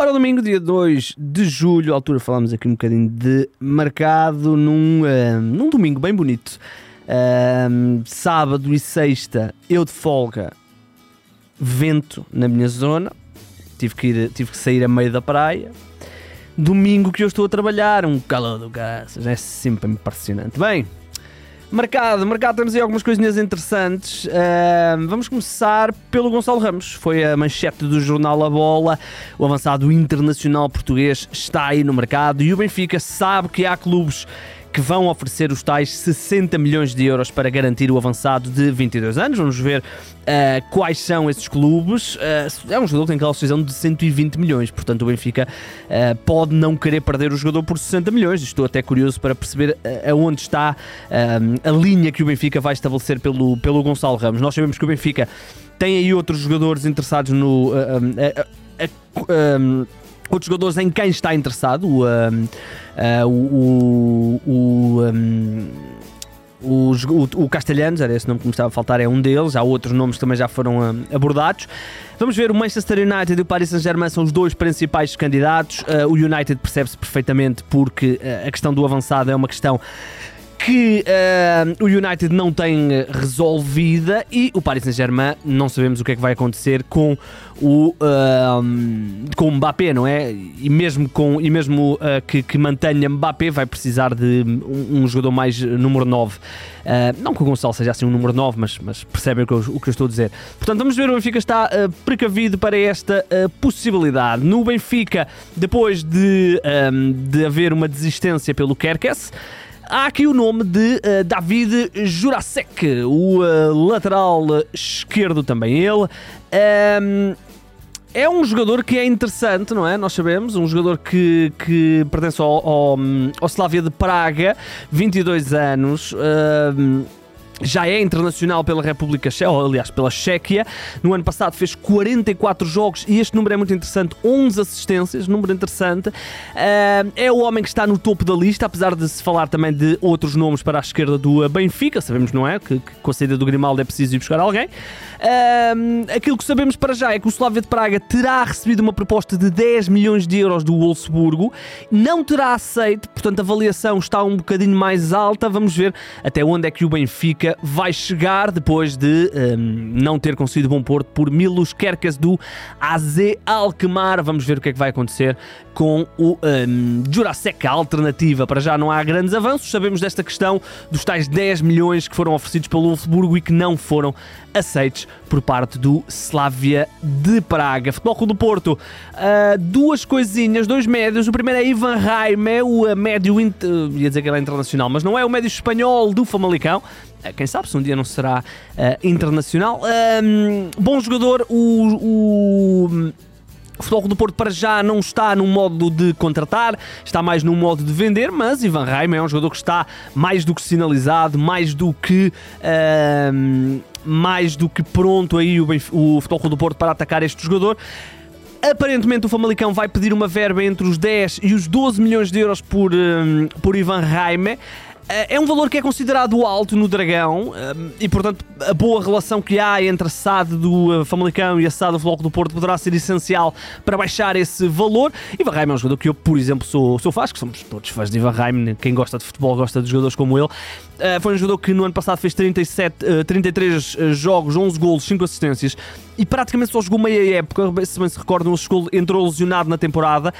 Ora, domingo, dia 2 de julho, à altura falamos aqui um bocadinho de mercado num, uh, num domingo bem bonito. Uh, sábado e sexta, eu de folga, vento na minha zona, tive que, ir, tive que sair a meio da praia. Domingo que eu estou a trabalhar, um calor do gás, é sempre impressionante. Bem, Mercado, mercado temos aí algumas coisinhas interessantes. Uh, vamos começar pelo Gonçalo Ramos. Foi a manchete do jornal A Bola. O avançado internacional português está aí no mercado e o Benfica sabe que há clubes que vão oferecer os tais 60 milhões de euros para garantir o avançado de 22 anos. Vamos ver uh, quais são esses clubes. Uh, é um jogador que tem classificação de 120 milhões, portanto o Benfica uh, pode não querer perder o jogador por 60 milhões. Estou até curioso para perceber aonde está a linha que o Benfica vai estabelecer pelo, pelo Gonçalo Ramos. Nós sabemos que o Benfica tem aí outros jogadores interessados no. Outros jogadores em quem está interessado. O, uh, o, o, o, o, o Castelhanos, era esse nome que me estava a faltar, é um deles. Há outros nomes que também já foram um, abordados. Vamos ver, o Manchester United e o Paris Saint-Germain são os dois principais candidatos. Uh, o United percebe-se perfeitamente porque uh, a questão do avançado é uma questão que uh, o United não tem resolvida e o Paris Saint-Germain não sabemos o que é que vai acontecer com o uh, com Mbappé, não é? E mesmo com e mesmo uh, que, que mantenha Mbappé vai precisar de um, um jogador mais número 9. não que o Gonçalo seja assim um número 9, mas, mas percebem o que, eu, o que eu estou a dizer. Portanto, vamos ver, o Benfica está precavido para esta possibilidade. No Benfica, depois de, de haver uma desistência pelo Kerkes, há aqui o nome de uh, David Jurasek, o uh, lateral esquerdo também ele. Um, é um jogador que é interessante, não é? Nós sabemos, um jogador que, que pertence ao, ao, ao Slavia de Praga, 22 anos. Um, já é internacional pela República Checa, ou aliás pela Chequia. No ano passado fez 44 jogos e este número é muito interessante, 11 assistências, número interessante. Uh, é o homem que está no topo da lista, apesar de se falar também de outros nomes para a esquerda do Benfica, sabemos, não é? Que, que com a saída do Grimaldo é preciso ir buscar alguém. Uh, aquilo que sabemos para já é que o Slavia de Praga terá recebido uma proposta de 10 milhões de euros do Wolfsburgo, não terá aceito, portanto a avaliação está um bocadinho mais alta. Vamos ver até onde é que o Benfica vai chegar depois de um, não ter conseguido bom porto por Milos Kerkas do AZ Alkmaar. Vamos ver o que é que vai acontecer com o um, a alternativa. Para já não há grandes avanços. Sabemos desta questão dos tais 10 milhões que foram oferecidos pelo Wolfsburgo e que não foram aceitos por parte do Slavia de Praga. Futebol Clube do Porto, uh, duas coisinhas, dois médios. O primeiro é Ivan Raime, o uh, médio, uh, ia dizer que ele é internacional, mas não é o médio espanhol do Famalicão. Uh, quem sabe se um dia não será uh, internacional. bom jogador, o, o o Futebol do Porto para já não está num modo de contratar, está mais num modo de vender, mas Ivan Raima é um jogador que está mais do que sinalizado, mais do que mais do que pronto aí o, o Futebol do Porto para atacar este jogador. Aparentemente o Famalicão vai pedir uma verba entre os 10 e os 12 milhões de euros por, um, por Ivan Raime. Eh, é um valor que é considerado alto no Dragão eh, e, portanto, a boa relação que há entre a SAD do eh, Famalicão e a SAD do Floco do Porto poderá ser essencial para baixar esse valor. Ivan Raim é um jogador que eu, por exemplo, sou, sou fã, que somos todos fãs de Ivan Raim, quem gosta de futebol gosta de jogadores como ele. foi um jogador que no ano passado fez 37, 33 jogos, 11 golos, 5 assistências e praticamente só jogou meia época. Se bem se recordam, entrou lesionado na temporada.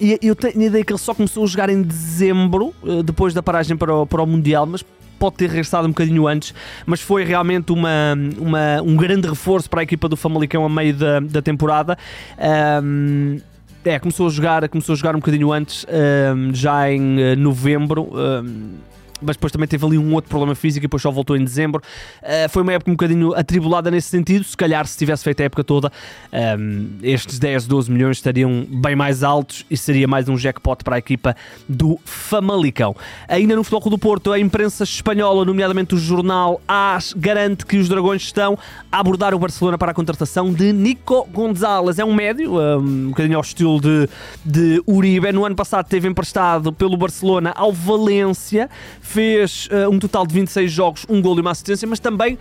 e eu tenho a ideia que ele só começou a jogar em dezembro eh, depois da paragem para o, para o Mundial, mas pode ter regressado um bocadinho antes, mas foi realmente uma, uma, um grande reforço para a equipa do Famalicão a meio da, da temporada. Um, é, começou a jogar, começou a jogar um bocadinho antes, um, já em uh, novembro. Um, mas depois também teve ali um outro problema físico e depois só voltou em dezembro. Uh, foi uma época um bocadinho atribulada nesse sentido. Se calhar, se tivesse feito a época toda, um, ehm, estes 10, 12 milhões estariam bem mais altos e seria mais um jackpot para a equipa do Famalicão. Ainda no Futebol do Porto, a imprensa espanhola, nomeadamente o jornal AS, garante que os Dragões estão a abordar o Barcelona para a contratação de Nico Gonzalez. É um médio, ehm, um bocadinho ao estilo de, de Uribe. No ano passado teve emprestado pelo Barcelona ao Valência fez uh, um total de 26 jogos, um gol e uma assistência, mas também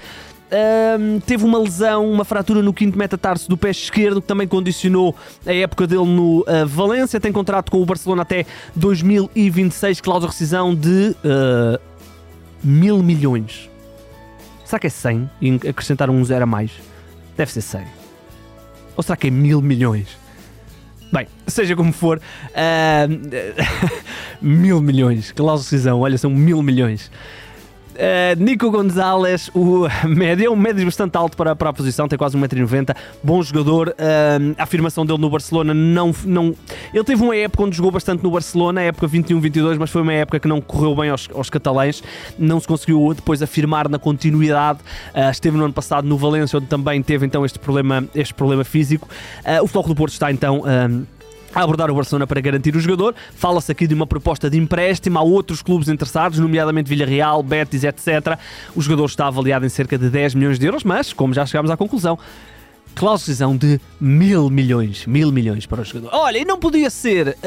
um, teve uma lesão, uma fratura no quinto metatarso do pé esquerdo, que também condicionou a época dele no uh, Valência. Tem contrato com o Barcelona até 2026, cláusula de rescisão de uh, mil milhões. Será que é 100 e acrescentar um zero a mais? Deve ser 100. Ou será que é mil milhões? Bem, seja como for, uh, mil milhões, cláusula de rescisão, olha, são mil milhões. Uh, Nico Gonzalez, o médio, é um médio bastante alto para, para a posição, tem quase 1,90m, bom jogador. Uh, a afirmação dele no Barcelona não, não. Ele teve uma época onde jogou bastante no Barcelona, a época 21-22, mas foi uma época que não correu bem aos, aos catalães, não se conseguiu depois afirmar na continuidade. Uh, esteve no ano passado no Valência, onde também teve então este problema, este problema físico. o Futebol do Porto está então a abordar o Barcelona para garantir o jogador. Fala-se aqui de uma proposta de empréstimo. Há outros clubes interessados, nomeadamente Villarreal, Betis, etc. O jogador está avaliado em cerca de 10 milhões de euros, mas, como já chegámos à conclusão, cláusula de mil milhões. Mil milhões para o jogador. Olha, e não podia ser.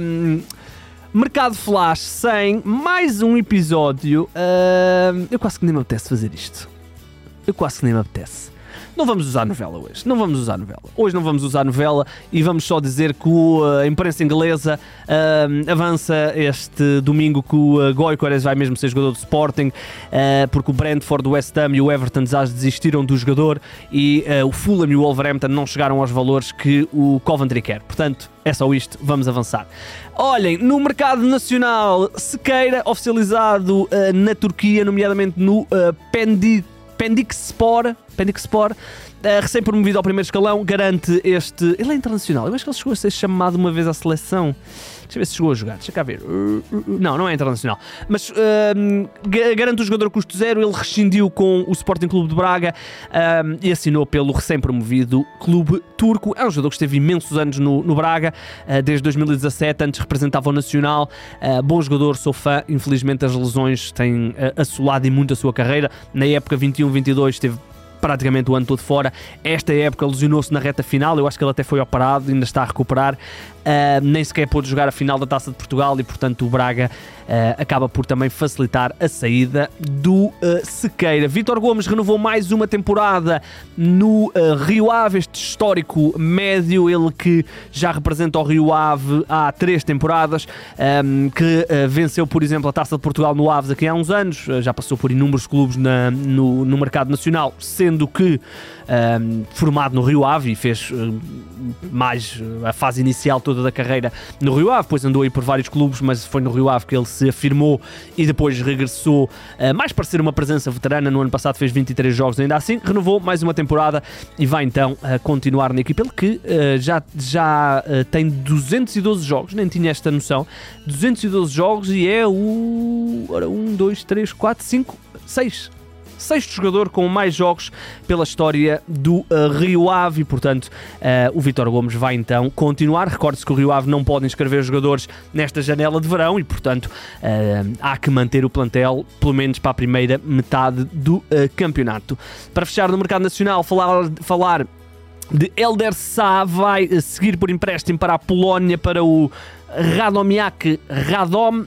Um, Mercado Flash sem mais um episódio. Um, eu quase que nem me apetece fazer isto. Eu quase que nem me apetece. Não vamos usar novela hoje. Não vamos usar novela. Hoje não vamos usar novela e vamos só dizer que a imprensa inglesa uh, avança este domingo que o uh, Goicores vai mesmo ser jogador do Sporting, uh, porque o Brentford, o West Ham e o Everton já desistiram do jogador e uh, o Fulham e o Wolverhampton não chegaram aos valores que o Coventry quer. Portanto, é só isto, vamos avançar. Olhem, no mercado nacional, Sequeira, oficializado na Turquia, nomeadamente no uh, Pendik Pendixspor, Pendixspor uh, recém-promovido ao primeiro escalão, garante este. Ele é internacional. Eu acho que ele chegou a ser chamado uma vez à seleção. Deixa eu ver se chegou a jogar. Deixa cá ver. Uh, uh, não, não é internacional. Mas uh, garante o jogador custo zero. Ele rescindiu com o Sporting Clube de Braga e assinou pelo recém-promovido Clube Turco. É um jogador que esteve imensos anos no, no Braga, uh, desde 2017. Antes representava o Nacional. Uh, bom jogador, sou fã. Infelizmente, as lesões têm assolado e muito a sua carreira. Na época 21-22 esteve praticamente o ano todo fora. Esta época lesionou-se na reta final, eu acho que ele até foi operado, ainda está a recuperar. Uh, nem sequer pôde jogar a final da Taça de Portugal e, portanto, o Braga uh, acaba por também facilitar a saída do uh, Sequeira. Vítor Gomes renovou mais uma temporada no Rio Ave, este histórico médio, ele que já representa o Rio Ave há três temporadas, um, que venceu, por exemplo, a Taça de Portugal no Aves aqui há uns anos, já passou por inúmeros clubes na, no, no mercado nacional, sendo que um, formado no Rio Ave e fez mais a fase inicial toda da carreira no Rio Ave, depois andou aí por vários clubes, mas foi no Rio Ave que ele se afirmou e depois regressou uh, mais para ser uma presença veterana. No ano passado fez 23 jogos, ainda assim renovou mais uma temporada e vai então uh, continuar na equipa. Ele que uh, já, já tem 212 jogos, nem tinha esta noção, 212 jogos e é o. Ora, 1, 2, 3, 4, 5, 6 sexto jogador com mais jogos pela história do uh, Rio Ave, e portanto uh, o Vitor Gomes vai então continuar. Recorde-se que o Rio Ave não pode inscrever jogadores nesta janela de verão e portanto uh, há que manter o plantel pelo menos para a primeira metade do campeonato. Para fechar no mercado nacional, falar, falar de Elder Sá vai seguir por empréstimo para a Polónia para o Radomiak Radom, uh,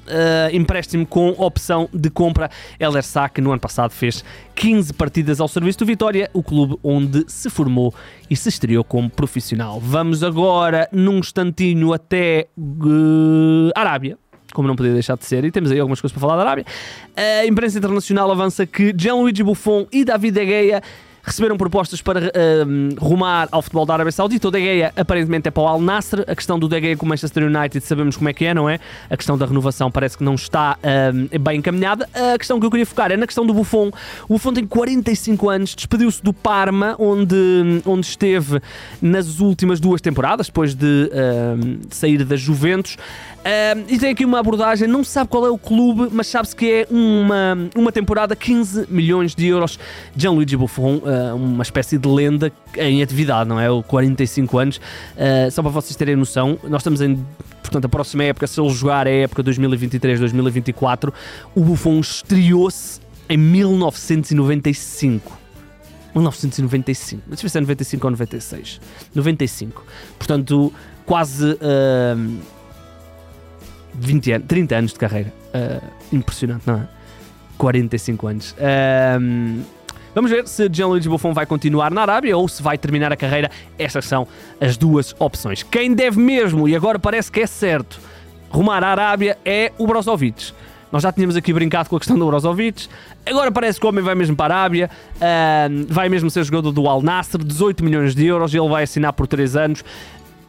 empréstimo com opção de compra. Elder Sá, que no ano passado fez 15 partidas ao serviço do Vitória, o clube onde se formou e se estreou como profissional. Vamos agora, num instantinho, até uh, Arábia como não podia deixar de ser, e temos aí algumas coisas para falar da Arábia. A imprensa internacional avança que Gianluigi Buffon e David De Gea receberam propostas para uh, rumar ao futebol da Arábia Saudita. O De Gea aparentemente é para o Al Nassr. A questão do De Gea com o Manchester United sabemos como é que é, não é? A questão da renovação parece que não está uh, bem encaminhada. A questão que eu queria focar é na questão do Buffon. O Buffon tem 45 anos, despediu-se do Parma, onde, onde esteve nas últimas duas temporadas, depois de uh, sair da Juventus. Uh, e tem aqui uma abordagem, não se sabe qual é o clube, mas sabe-se que é uma, uma temporada 15 milhões de euros. Gianluigi Buffon, uh, uma espécie de lenda em atividade, não é? O 45 anos. Uh, só para vocês terem noção, nós estamos em portanto, a próxima época, se ele jogar é a época 2023-2024, o Buffon estreou-se em 1995. 1995. Deixa eu ver se é 95 ou 96. 95. Portanto, quase. Uh, 20 anos, 30 anos de carreira. Uh, impressionante, não é? 45 anos. Vamos ver se Gianluigi Buffon vai continuar na Arábia ou se vai terminar a carreira. Estas são as duas opções. Quem deve mesmo, e agora parece que é certo, rumar à Arábia é o Brozovic. Nós já tínhamos aqui brincado com a questão do Brozovic. Agora parece que o homem vai mesmo para a Arábia, uh, vai mesmo ser jogador do Al Nassr, 18 milhões de euros, ele vai assinar por 3 anos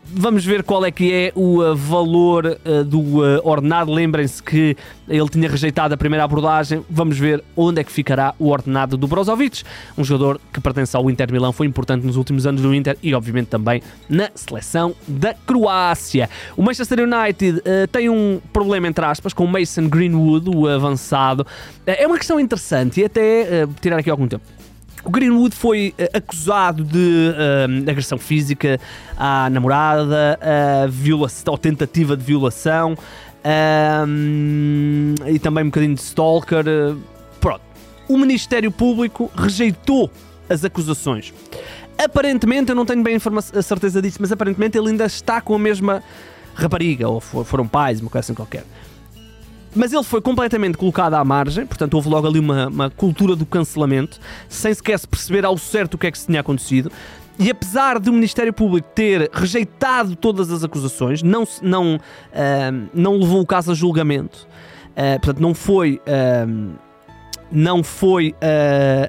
vamos ver qual é que é o uh, valor uh, do uh, ordenado. Lembrem-se que ele tinha rejeitado a primeira abordagem. Vamos ver onde é que ficará o ordenado do Brozovic, um jogador que pertence ao Inter Milão, foi importante nos últimos anos do Inter e, obviamente, também na seleção da Croácia. O Manchester United tem um problema, entre aspas, com o Mason Greenwood, o avançado. é uma questão interessante e até tirar aqui algum tempo. O Greenwood foi uh, acusado de uh, agressão física à namorada, uh, violação, ou tentativa de violação e também um bocadinho de stalker. pronto. O Ministério Público rejeitou as acusações. Aparentemente, eu não tenho bem a certeza disso, mas aparentemente ele ainda está com a mesma rapariga, ou foram pais, uma coisa assim qualquer mas ele foi completamente colocado à margem, portanto houve logo ali uma, uma cultura do cancelamento, sem sequer se perceber ao certo o que é que se tinha acontecido. E apesar do Ministério Público ter rejeitado todas as acusações, não, não, uh, não levou o caso a julgamento, uh, portanto não foi, uh, não foi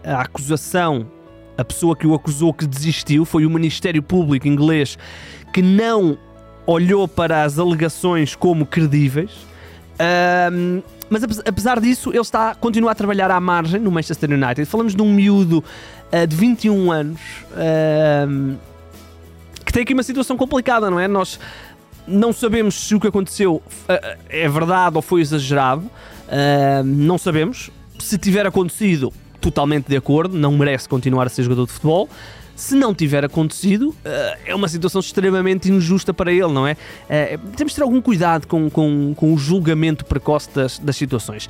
a acusação, a pessoa que o acusou que desistiu, foi o Ministério Público inglês que não olhou para as alegações como credíveis um, mas apesar disso, ele está continua a trabalhar à margem no Manchester United. Falamos de um miúdo uh, de 21 anos que tem aqui uma situação complicada, não é? Nós não sabemos se o que aconteceu uh, é verdade ou foi exagerado. não sabemos. Se tiver acontecido, totalmente de acordo, não merece continuar a ser jogador de futebol se não tiver acontecido, eh, é uma situação extremamente injusta para ele, não é? Eh, temos de ter algum cuidado com, com, com o julgamento precoce das, das situações.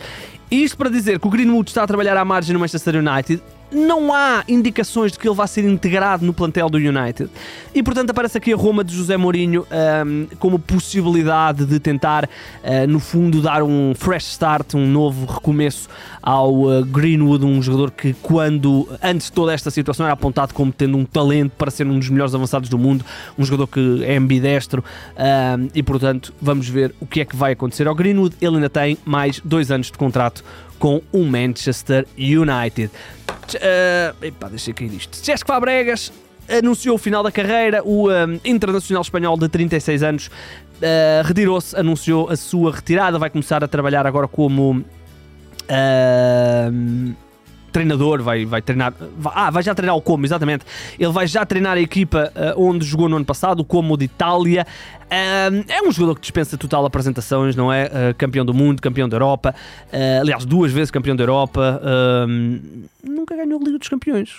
Isto para dizer que o Greenwood está a trabalhar à margem no Manchester United não há indicações de que ele vá ser integrado no plantel do United. E portanto aparece aqui a Roma de José Mourinho um, como possibilidade de tentar, uh, no fundo, dar um fresh start, um novo recomeço ao uh, Greenwood, um jogador que, quando antes de toda esta situação, era apontado como tendo um talento para ser um dos melhores avançados do mundo, um jogador que é ambidestro. Um, e portanto, vamos ver o que é que vai acontecer ao Greenwood. Ele ainda tem mais dois anos de contrato com o Manchester United. Uh, epá, deixa cair isto. Cesc Fabregas anunciou o final da carreira. O um, eh, internacional espanhol de 36 anos uh, retirou-se, anunciou a sua retirada. Vai começar a trabalhar agora como. Uh, treinador, vai, vai treinar. Vai, ah, vai já treinar o Como, exatamente. Ele vai já treinar a equipa uh, onde jogou no ano passado, o Como de Itália. Uh, é um jogador que dispensa total apresentações, não é? Uh, campeão do mundo, campeão da Europa. aliás, duas vezes campeão da Europa. nunca ganhou a Liga dos Campeões.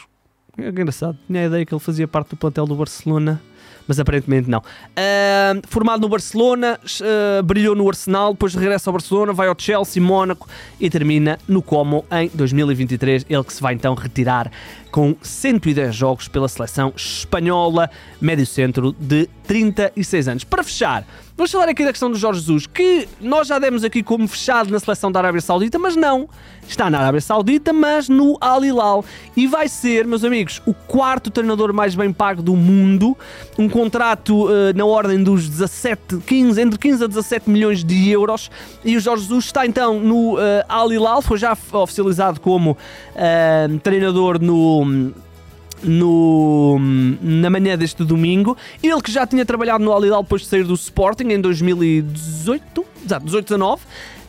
É engraçado. Tinha a ideia que ele fazia parte do plantel do Barcelona mas aparentemente não. Uh, formado no Barcelona, uh, brilhou no Arsenal, depois regressa ao Barcelona, vai ao Chelsea, Mónaco e termina no Como em 2023. Ele que se vai então retirar com 110 jogos pela seleção espanhola, médio centro de 36 anos. Para fechar, vamos falar aqui da questão do Jorge Jesus, que nós já demos aqui como fechado na seleção da Arábia Saudita, mas não. Está na Arábia Saudita, mas no Al Hilal. E vai ser, meus amigos, o quarto treinador mais bem pago do mundo. Um contrato uh, na ordem dos 17, 15, entre 15 a 17 milhões de euros. E o Jorge Jesus está então no uh, Al Hilal, foi já oficializado como uh, treinador no no, na manhã deste domingo. Ele que já tinha trabalhado no Alidal depois de sair do Sporting em 2018, exato, 18, 19.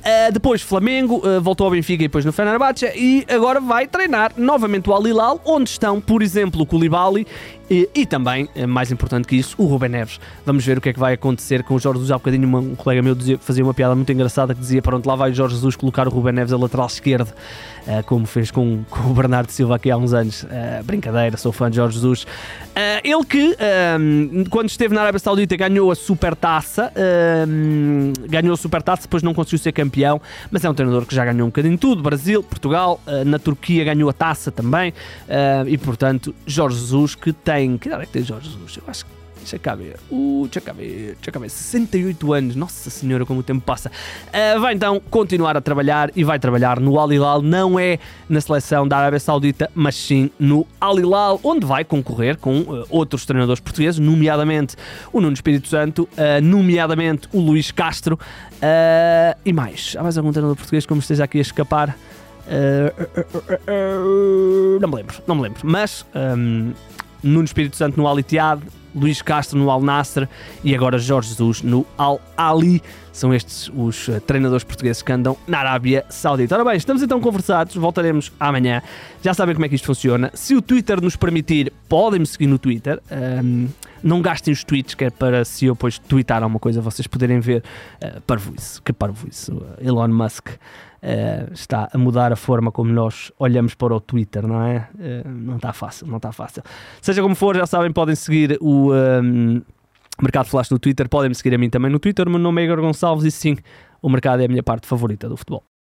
Uh, depois Flamengo, uh, voltou ao Benfica e depois no Fenerbahçe e agora vai treinar novamente o Al Hilal, onde estão, por exemplo, o Koulibaly e, e, também, eh, mais importante que isso, o Ruben Neves. Vamos ver o que é que vai acontecer com o Jorge Jesus. Há bocadinho um colega meu dizia, fazia uma piada muito engraçada que dizia: Pronto, lá vai o Jorge Jesus colocar o Ruben Neves a lateral esquerdo, uh, como fez com, com, o Bernardo Silva aqui há uns anos. Uh, brincadeira, sou fã de Jorge Jesus. Uh, ele que, quando esteve na Arábia Saudita, ganhou a Supertaça, ganhou a Supertaça, depois não conseguiu ser campeão, mas é um treinador que já ganhou um bocadinho tudo: Brasil, Portugal, na Turquia ganhou a taça também, e portanto, Jorge Jesus que tem tem. Que idade é que tem Jorge Jesus? Eu acho que Deixa cá ver. Uh, deixa cá ver. Deixa cá ver. 68 anos. Nossa senhora, como o tempo passa. Uh, vai então continuar a trabalhar e vai trabalhar no Al Hilal. Não é na seleção da Arábia Saudita, mas sim no Al Hilal, onde vai concorrer com uh, outros treinadores portugueses, nomeadamente o Nuno Espírito Santo, uh, nomeadamente o Luís Castro e mais. Há mais algum treinador português como esteja aqui a escapar? não me lembro, não me lembro. Mas um, Nuno Espírito Santo no Al Ittihad, Luís Castro no Al Nasser e agora Jorge Jesus no Al Ali. São estes os uh, treinadores portugueses que andam na Arábia Saudita. Ora bem, estamos então conversados, voltaremos amanhã. Já sabem como é que isto funciona. Se o Twitter nos permitir, podem-me seguir no Twitter. Um, não gastem os tweets, que é para se eu depois twittar alguma coisa, vocês poderem ver. Uh, parvoíce, que parvoíce. Uh, Elon Musk. Uh, está a mudar a forma como nós olhamos para o Twitter, não é? Uh, não está fácil, não está fácil. Seja como for, já sabem, podem seguir o um, Mercado Flash no Twitter, podem me seguir a mim também no Twitter. O meu nome é Igor Gonçalves e sim, o mercado é a minha parte favorita do futebol.